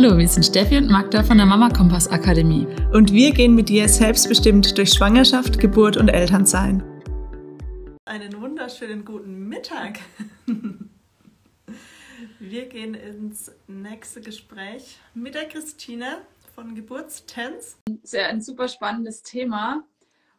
Hallo, wir sind Steffi und Magda von der Mama Kompass Akademie. Und wir gehen mit dir selbstbestimmt durch Schwangerschaft, Geburt und Elternsein. Einen wunderschönen guten Mittag. Wir gehen ins nächste Gespräch mit der Christine von Geburtstens. Sehr ein super spannendes Thema.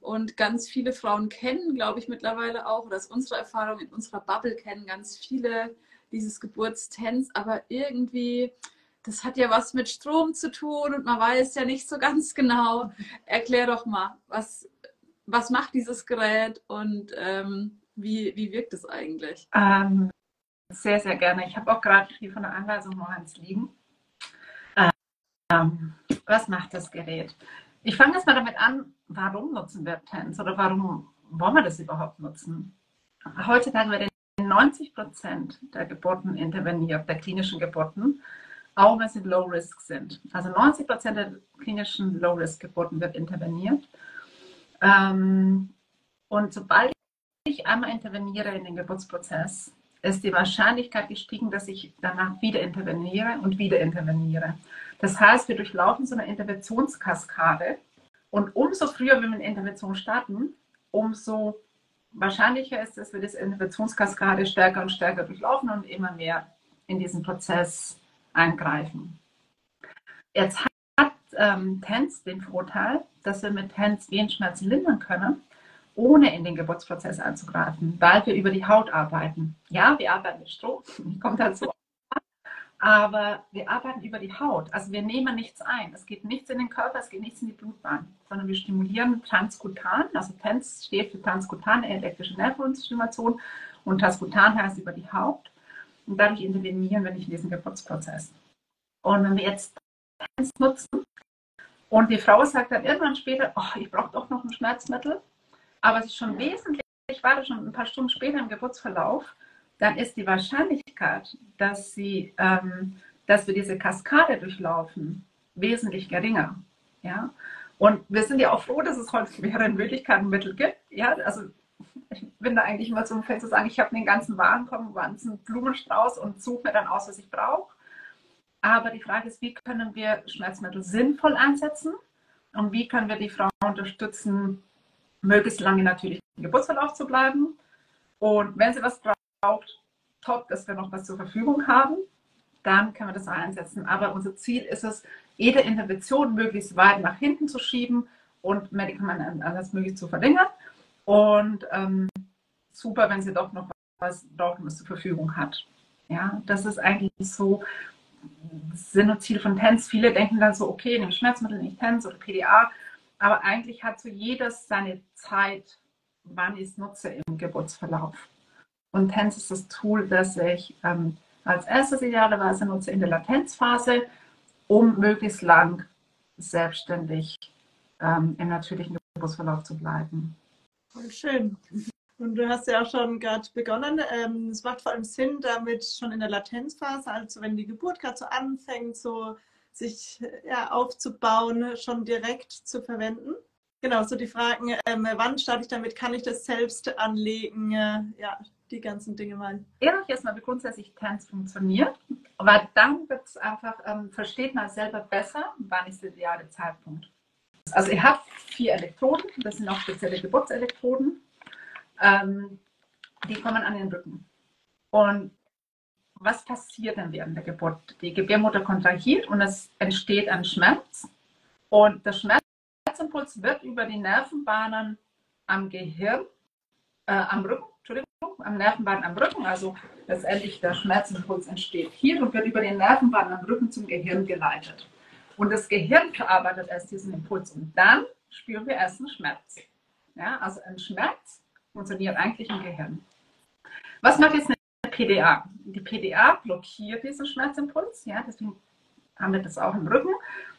Und ganz viele Frauen kennen, glaube ich, mittlerweile auch, oder aus unserer Erfahrung in unserer Bubble kennen ganz viele dieses Geburtstens, aber irgendwie das hat ja was mit Strom zu tun und man weiß ja nicht so ganz genau. Erklär doch mal, was, was macht dieses Gerät und ähm, wie, wie wirkt es eigentlich? Ähm, sehr, sehr gerne. Ich habe auch gerade hier von der Anweisung noch eins liegen. Ähm, was macht das Gerät? Ich fange jetzt mal damit an, warum nutzen wir TENS oder warum wollen wir das überhaupt nutzen? Heutzutage werden 90 Prozent der Geburten interveniert, der klinischen Geburten, auch wenn sie Low Risk sind. Also 90 Prozent der klinischen Low Risk Geburten wird interveniert. Ähm, und sobald ich einmal interveniere in den Geburtsprozess, ist die Wahrscheinlichkeit gestiegen, dass ich danach wieder interveniere und wieder interveniere. Das heißt, wir durchlaufen so eine Interventionskaskade und umso früher wir mit Intervention starten, umso wahrscheinlicher ist es, dass wir diese Interventionskaskade stärker und stärker durchlaufen und immer mehr in diesen Prozess eingreifen. Jetzt hat ähm, TENS den Vorteil, dass wir mit TENS Wehenschmerzen lindern können, ohne in den Geburtsprozess einzugreifen, weil wir über die Haut arbeiten. Ja, wir arbeiten mit Strom, kommt dazu. Aber wir arbeiten über die Haut. Also wir nehmen nichts ein. Es geht nichts in den Körper, es geht nichts in die Blutbahn, sondern wir stimulieren transkutan. Also TENS steht für transkutane elektrische Nervenstimulation und transkutan heißt über die Haut und dadurch intervenieren wir nicht in diesen Geburtsprozess. Und wenn wir jetzt TENS nutzen und die Frau sagt dann irgendwann später, oh, ich brauche doch noch ein Schmerzmittel, aber es ist schon wesentlich, ich war schon ein paar Stunden später im Geburtsverlauf, dann ist die Wahrscheinlichkeit, dass, sie, ähm, dass wir diese Kaskade durchlaufen, wesentlich geringer. Ja? Und wir sind ja auch froh, dass es heute mehrere Möglichkeiten Mittel gibt. Ja? Also ich bin da eigentlich immer so ein Fan zu sagen, ich habe den ganzen Warenkorb, ganzen Blumenstrauß und suche mir dann aus, was ich brauche. Aber die Frage ist, wie können wir Schmerzmittel sinnvoll einsetzen und wie können wir die Frau unterstützen, möglichst lange natürlich im Geburtsverlauf zu bleiben. Und wenn sie was braucht, top, dass wir noch was zur Verfügung haben, dann können wir das einsetzen. Aber unser Ziel ist es, jede Intervention möglichst weit nach hinten zu schieben und Medikamente anders möglich zu verlängern. Und ähm, super, wenn sie doch noch was was zur Verfügung hat. Ja, das ist eigentlich so Sinn und Ziel von TENS. Viele denken dann so, okay, nehme Schmerzmittel, nicht TENS oder PDA. Aber eigentlich hat so jedes seine Zeit, wann ich es nutze im Geburtsverlauf. Und TENS ist das Tool, das ich ähm, als erstes idealerweise nutze in der Latenzphase, um möglichst lang selbstständig ähm, im natürlichen Geburtsverlauf zu bleiben. Voll schön. Und du hast ja auch schon gerade begonnen. Ähm, es macht vor allem Sinn, damit schon in der Latenzphase, also wenn die Geburt gerade so anfängt, so sich ja, aufzubauen, schon direkt zu verwenden. Genau, so die Fragen, ähm, wann starte ich damit, kann ich das selbst anlegen? Äh, ja, die ganzen Dinge mal. Ehrlich erstmal, wie grundsätzlich Tanz funktioniert, aber dann wird es einfach, ähm, versteht man selber besser, wann ist der ideale Zeitpunkt. Also ihr habt vier Elektroden, das sind auch spezielle Geburtselektroden, ähm, die kommen an den Rücken. Und was passiert dann während der Geburt? Die Gebärmutter kontrahiert und es entsteht ein Schmerz. Und der Schmerzimpuls wird über die Nervenbahnen am Gehirn, äh, am Rücken, Entschuldigung, am Nervenbahn am Rücken, also letztendlich der Schmerzimpuls entsteht hier und wird über die Nervenbahn am Rücken zum Gehirn geleitet. Und das Gehirn verarbeitet erst diesen Impuls und dann spüren wir erst einen Schmerz. Ja, also ein Schmerz funktioniert eigentlich im Gehirn. Was macht jetzt eine PDA? Die PDA blockiert diesen Schmerzimpuls, ja, deswegen haben wir das auch im Rücken.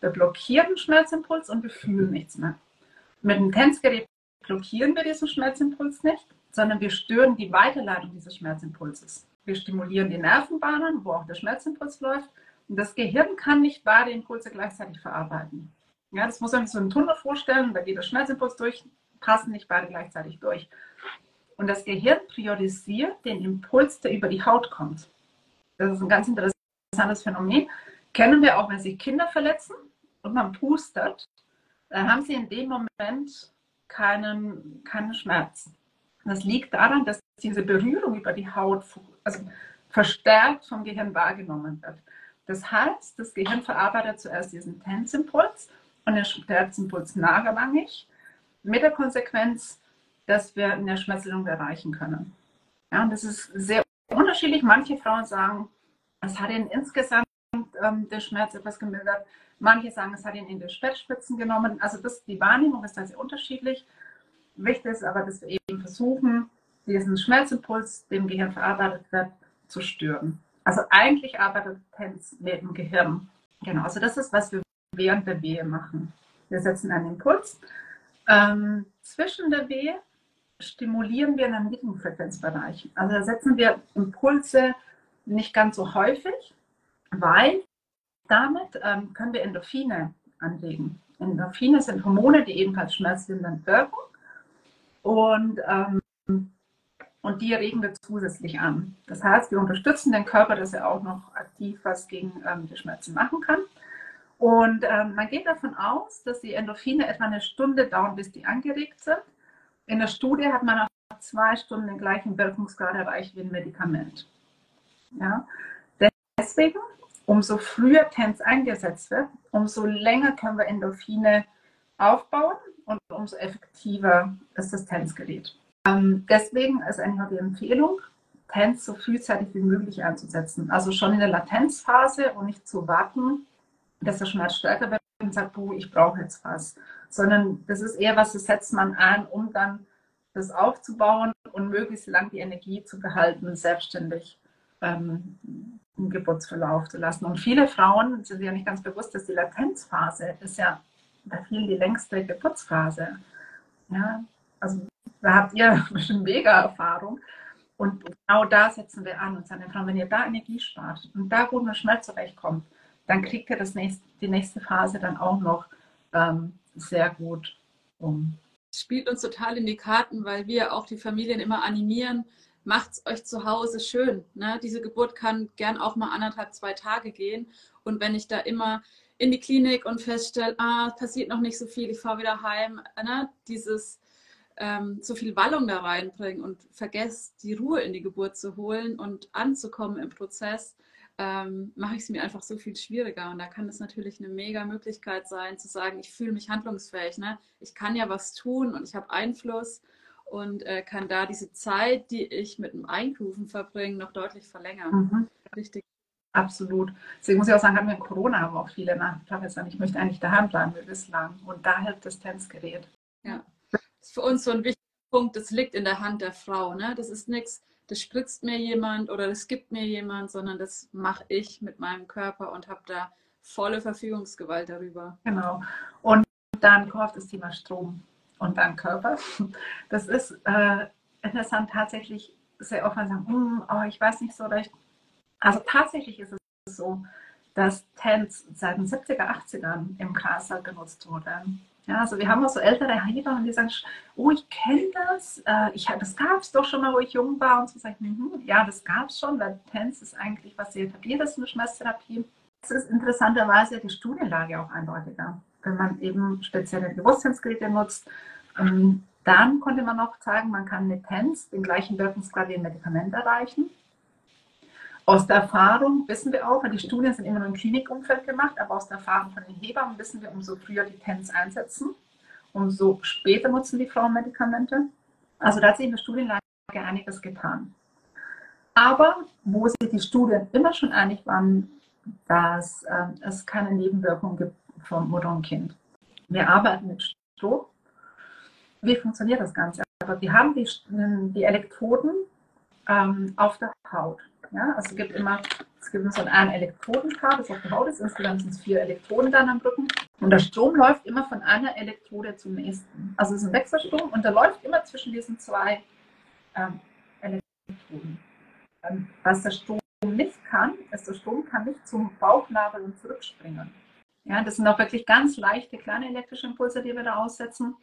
Wir blockieren den Schmerzimpuls und wir fühlen nichts mehr. Mit dem Tänzgerät blockieren wir diesen Schmerzimpuls nicht, sondern wir stören die Weiterleitung dieses Schmerzimpulses. Wir stimulieren die Nervenbahnen, wo auch der Schmerzimpuls läuft und das Gehirn kann nicht beide Impulse gleichzeitig verarbeiten. Ja, das muss man sich so einen Tunnel vorstellen, da geht der Schmerzimpuls durch, passen nicht beide gleichzeitig durch. Und das Gehirn priorisiert den Impuls, der über die Haut kommt. Das ist ein ganz interessantes Phänomen. kennen wir auch, wenn sich Kinder verletzen und man pustet, dann haben sie in dem Moment keinen, keinen Schmerz. Das liegt daran, dass diese Berührung über die Haut also verstärkt vom Gehirn wahrgenommen wird. Das heißt, das Gehirn verarbeitet zuerst diesen Tensimpuls und der Tensimpuls nachrangig, mit der Konsequenz, dass wir eine Schmerzlung erreichen können. Ja, und das ist sehr unterschiedlich. Manche Frauen sagen, es hat ihnen insgesamt ähm, der Schmerz etwas gemildert. Manche sagen, es hat ihnen in den Spätspitzen genommen. Also das, die Wahrnehmung ist da sehr unterschiedlich. Wichtig ist aber, dass wir eben versuchen, diesen Schmerzimpuls, dem Gehirn verarbeitet wird, zu stören. Also eigentlich arbeitet TENS mit dem Gehirn. Genau, also das ist, was wir während der Wehe machen. Wir setzen einen Impuls. Ähm, zwischen der Wehe stimulieren wir einen Mittelfrequenzbereich. Also da setzen wir Impulse nicht ganz so häufig, weil damit ähm, können wir Endorphine anregen. Endorphine sind Hormone, die ebenfalls schmerzlindernd wirken. Und, ähm, und die regen wir zusätzlich an. Das heißt, wir unterstützen den Körper, dass er auch noch aktiv was gegen ähm, die Schmerzen machen kann. Und ähm, man geht davon aus, dass die Endorphine etwa eine Stunde dauern, bis die angeregt sind. In der Studie hat man nach zwei Stunden den gleichen Wirkungsgrad erreicht wie ein Medikament. Ja? Deswegen, umso früher TENS eingesetzt wird, umso länger können wir Endorphine aufbauen und umso effektiver ist das TENS-Gerät. Ähm, deswegen ist eigentlich die Empfehlung, TENS so frühzeitig wie möglich einzusetzen. Also schon in der Latenzphase und nicht zu warten, dass der Schmerz stärker wird und sagt, puh, ich brauche jetzt was. Sondern das ist eher was, das setzt man ein, um dann das aufzubauen und möglichst lang die Energie zu behalten, selbstständig ähm, im Geburtsverlauf zu lassen. Und viele Frauen sind ja nicht ganz bewusst, dass die Latenzphase ist ja bei vielen die längste Geburtsphase. Ja, also da habt ihr bestimmt mega Erfahrung. Und genau da setzen wir an und sagen wenn ihr da Energie spart und da gut mit Schmerz zurechtkommt, dann kriegt ihr das nächste, die nächste Phase dann auch noch ähm, sehr gut um. Spielt uns total in die Karten, weil wir auch die Familien immer animieren, macht es euch zu Hause schön. Ne? Diese Geburt kann gern auch mal anderthalb, zwei Tage gehen. Und wenn ich da immer in die Klinik und feststelle, ah, passiert noch nicht so viel, ich fahre wieder heim, ne? dieses ähm, so viel Wallung da reinbringen und vergesst, die Ruhe in die Geburt zu holen und anzukommen im Prozess, ähm, mache ich es mir einfach so viel schwieriger. Und da kann es natürlich eine mega Möglichkeit sein, zu sagen, ich fühle mich handlungsfähig. Ne? Ich kann ja was tun und ich habe Einfluss und äh, kann da diese Zeit, die ich mit dem Eingrooven verbringe, noch deutlich verlängern. Mhm. Richtig. Absolut. Deswegen muss ich auch sagen, haben wir in Corona haben auch viele Nachfragen gesagt, ich möchte eigentlich daheim bleiben wie bislang. Und da hilft das Tanzgerät. Ist für uns so ein wichtiger Punkt, das liegt in der Hand der Frau. Ne? Das ist nichts, das spritzt mir jemand oder das gibt mir jemand, sondern das mache ich mit meinem Körper und habe da volle Verfügungsgewalt darüber. Genau. Und dann kommt das Thema Strom und dann Körper. Das ist äh, interessant, tatsächlich sehr oft sagen, hm, oh, ich weiß nicht so recht. Also tatsächlich ist es so, dass TENS seit den 70er, 80ern im Kreislauf genutzt wurde. Ja, also wir haben auch so ältere Heiler, die sagen, oh, ich kenne das, äh, ich, das gab es doch schon mal, wo ich jung war. Und so sage ich, mm, ja, das gab es schon, weil TENS ist eigentlich was sehr etabliertes in der Schmerztherapie. Es ist interessanterweise die Studienlage auch eindeutiger. Wenn man eben spezielle Bewusstseinsgeräte nutzt, ähm, dann konnte man noch sagen, man kann mit TENS den gleichen Wirkungsgrad wie ein Medikament erreichen. Aus der Erfahrung wissen wir auch, weil die Studien sind immer nur im Klinikumfeld gemacht, aber aus der Erfahrung von den Hebammen wissen wir, umso früher die TENS einsetzen, umso später nutzen die Frauen Medikamente. Also da hat sich in der Studienlage einiges getan. Aber wo sich die Studien immer schon einig waren, dass äh, es keine Nebenwirkungen gibt von Mutter und Kind. Wir arbeiten mit Strom. Wie funktioniert das Ganze? Aber wir haben die, die Elektroden ähm, auf der Haut. Ja, also es gibt immer, es gibt so ein Elektrodenkabel, das auf der Haut ist. Insgesamt sind es vier Elektroden dann am Rücken. Und der Strom läuft immer von einer Elektrode zum nächsten. Also es ist ein Wechselstrom und der läuft immer zwischen diesen zwei ähm, Elektroden. Ähm, was der Strom nicht kann, ist, der Strom kann nicht zum Bauchnabel und zurückspringen. Ja, das sind auch wirklich ganz leichte kleine elektrische Impulse, die wir da aussetzen.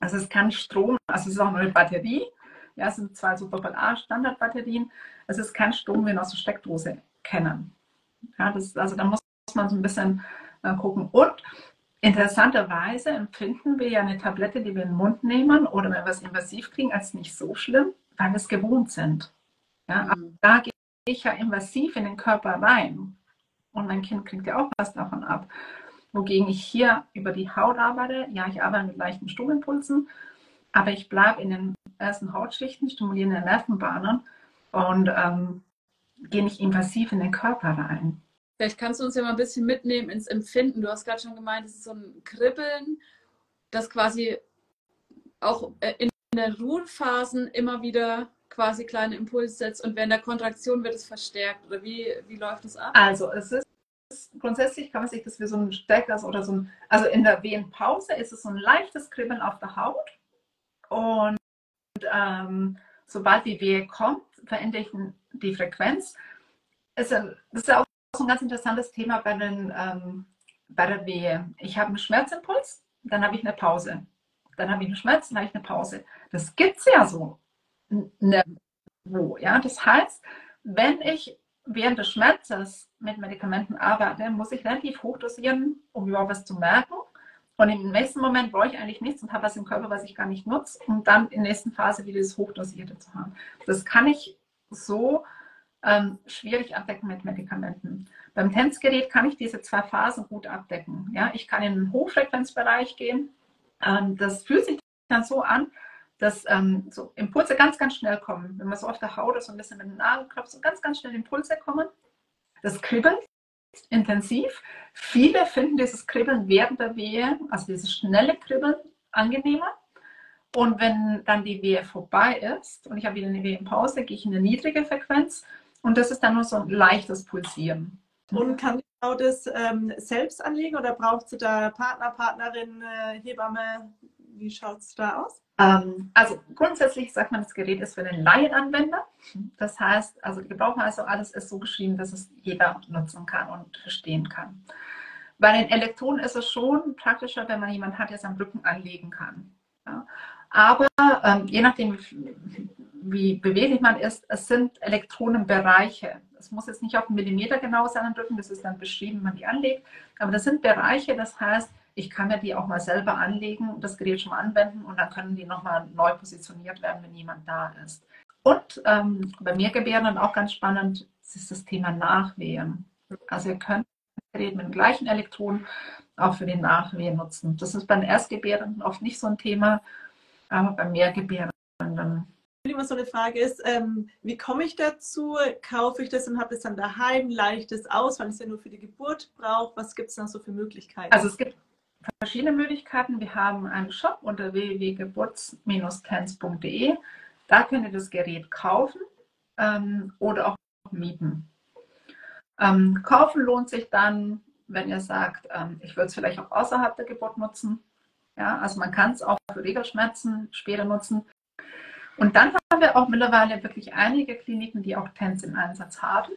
Also es kann Strom, also es ist auch nur eine Batterie, ja, es sind zwei Super A Standardbatterien. Es ist kein Strom, wie wir aus der Steckdose kennen. Ja, das, also da muss man so ein bisschen äh, gucken. Und interessanterweise empfinden wir ja eine Tablette, die wir in den Mund nehmen oder wenn wir es invasiv kriegen, als nicht so schlimm, weil wir es gewohnt sind. Ja, mhm. da gehe ich ja invasiv in den Körper rein. Und mein Kind kriegt ja auch was davon ab. Wogegen ich hier über die Haut arbeite. Ja, ich arbeite mit leichten Stromimpulsen, aber ich bleibe in den ersten Hautschichten, stimuliere Nervenbahnen und ähm, gehe nicht invasiv in den Körper rein. Vielleicht kannst du uns ja mal ein bisschen mitnehmen ins Empfinden. Du hast gerade schon gemeint, es ist so ein Kribbeln, das quasi auch äh, in den Ruhephasen immer wieder quasi kleine Impulse setzt und während der Kontraktion wird es verstärkt. Oder wie, wie läuft es ab? Also es ist grundsätzlich kann man sich das wie so ein Steckers oder so ein, also in der Wehenpause ist es so ein leichtes Kribbeln auf der Haut und ähm, sobald die Wehe kommt, verändere ich die Frequenz. Das ist auch ein ganz interessantes Thema bei, den, ähm, bei der Wehe. Ich habe einen Schmerzimpuls, dann habe ich eine Pause. Dann habe ich einen Schmerz, dann habe ich eine Pause. Das gibt es ja so nirgendwo. Ja? Das heißt, wenn ich während des Schmerzes mit Medikamenten arbeite, muss ich relativ hoch dosieren, um überhaupt was zu merken. Und im nächsten Moment brauche ich eigentlich nichts und habe was im Körper, was ich gar nicht nutze, um dann in der nächsten Phase wieder das Hochdosierte zu haben. Das kann ich so ähm, schwierig abdecken mit Medikamenten. Beim Tänzgerät kann ich diese zwei Phasen gut abdecken. Ja, ich kann in den Hochfrequenzbereich gehen. Ähm, das fühlt sich dann so an, dass ähm, so Impulse ganz, ganz schnell kommen. Wenn man so auf der Haut ist, so ein bisschen mit dem Nagelkopf, so ganz, ganz schnell Impulse kommen. Das kribbelt intensiv. Viele finden dieses Kribbeln während der Wehe, also dieses schnelle Kribbeln, angenehmer. Und wenn dann die Wehe vorbei ist und ich habe wieder eine Wehenpause, gehe ich in eine niedrige Frequenz und das ist dann nur so ein leichtes Pulsieren. Und kann die Frau das ähm, selbst anlegen oder braucht sie da Partner, Partnerin, äh, Hebamme? Wie schaut es da aus? Ähm, also grundsätzlich sagt man, das Gerät ist für den Laienanwender. Das heißt, also die Gebrauchsweise alles ist so geschrieben, dass es jeder nutzen kann und verstehen kann. Bei den Elektronen ist es schon praktischer, wenn man jemanden hat, der es am Rücken anlegen kann. Ja. Aber ähm, je nachdem, wie beweglich man ist, es sind Elektronenbereiche. Es muss jetzt nicht auf einen Millimeter genau sein am Rücken, das ist dann beschrieben, wenn man die anlegt. Aber das sind Bereiche, das heißt, ich kann mir die auch mal selber anlegen, das Gerät schon mal anwenden und dann können die nochmal neu positioniert werden, wenn jemand da ist. Und ähm, bei mir Gebärden auch ganz spannend, ist das Thema Nachwehen. Also ihr könnt das Gerät mit den gleichen Elektronen auch für den Nachwehen nutzen. Das ist bei den Erstgebärenden oft nicht so ein Thema, aber bei Mehrgebärenden immer so eine Frage ist, ähm, wie komme ich dazu? Kaufe ich das und habe es dann daheim, leicht es aus, weil ich es ja nur für die Geburt brauche? Was gibt es noch so für Möglichkeiten? Also es gibt verschiedene Möglichkeiten. Wir haben einen Shop unter www.geburts-tanz.de. Da könnt ihr das Gerät kaufen ähm, oder auch mieten. Ähm, kaufen lohnt sich dann, wenn ihr sagt, ähm, ich würde es vielleicht auch außerhalb der Geburt nutzen. Ja, also man kann es auch für Regelschmerzen später nutzen. Und dann haben wir auch mittlerweile wirklich einige Kliniken, die auch TENS im Einsatz haben.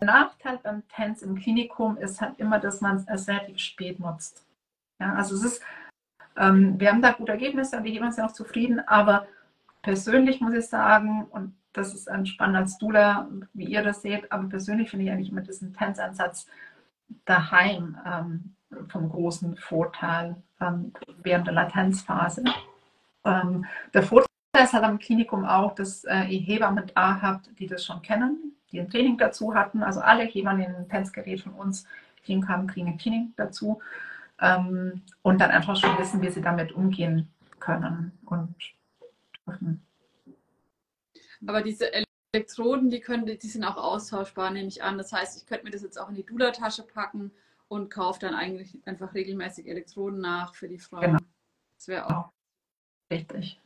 Nachteil beim TENS im Klinikum ist halt immer, dass man es relativ spät nutzt. Ja, also es ist, ähm, wir haben da gute Ergebnisse und die geben uns ja auch zufrieden, aber persönlich muss ich sagen, und das ist spannend als Dula, wie ihr das seht, aber persönlich finde ich eigentlich immer diesen TENS-Ansatz daheim ähm, vom großen Vorteil ähm, während der Latenzphase. Ähm, der Vorteil ist halt am Klinikum auch, dass äh, ihr Hebammen da habt, die das schon kennen, die ein Training dazu hatten. Also alle Hebammen in ein Tanzgerät von uns, die kamen, kriegen ein Training dazu. Ähm, und dann einfach schon wissen, wie sie damit umgehen können und dürfen. Aber diese Elektroden, die, können, die sind auch austauschbar, nehme ich an. Das heißt, ich könnte mir das jetzt auch in die Dula-Tasche packen und kaufe dann eigentlich einfach regelmäßig Elektroden nach für die Frauen. Genau. Das wäre auch richtig.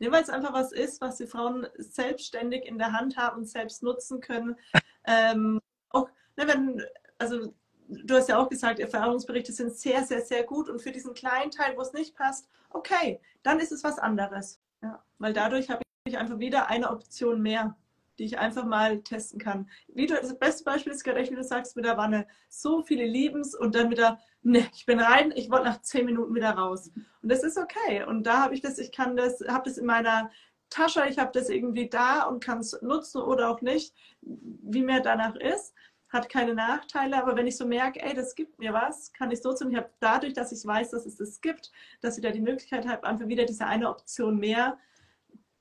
Nee, weil es einfach was ist, was die Frauen selbstständig in der Hand haben und selbst nutzen können. Ähm, auch, ne, wenn, also du hast ja auch gesagt, Erfahrungsberichte sind sehr, sehr, sehr gut und für diesen kleinen Teil, wo es nicht passt, okay, dann ist es was anderes. Ja, weil dadurch habe ich einfach wieder eine Option mehr die ich einfach mal testen kann. Wie du, das beste Beispiel ist gerade, wie du sagst, mit der Wanne. So viele lieben es und dann wieder, ne, ich bin rein, ich wollte nach zehn Minuten wieder raus. Und das ist okay. Und da habe ich das, ich kann das, habe das in meiner Tasche, ich habe das irgendwie da und kann es nutzen oder auch nicht, wie mir danach ist. hat keine Nachteile, aber wenn ich so merke, ey, das gibt mir was, kann ich so tun. Ich habe dadurch, dass ich weiß, dass es das gibt, dass ich da die Möglichkeit habe, einfach wieder diese eine Option mehr,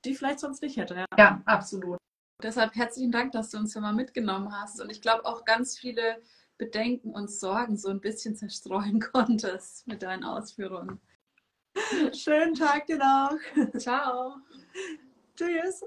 die ich vielleicht sonst nicht hätte. Ja, ja absolut. Deshalb herzlichen Dank, dass du uns hier mal mitgenommen hast. Und ich glaube auch ganz viele Bedenken und Sorgen so ein bisschen zerstreuen konntest mit deinen Ausführungen. Schönen Tag dir noch. Ciao. Tschüss.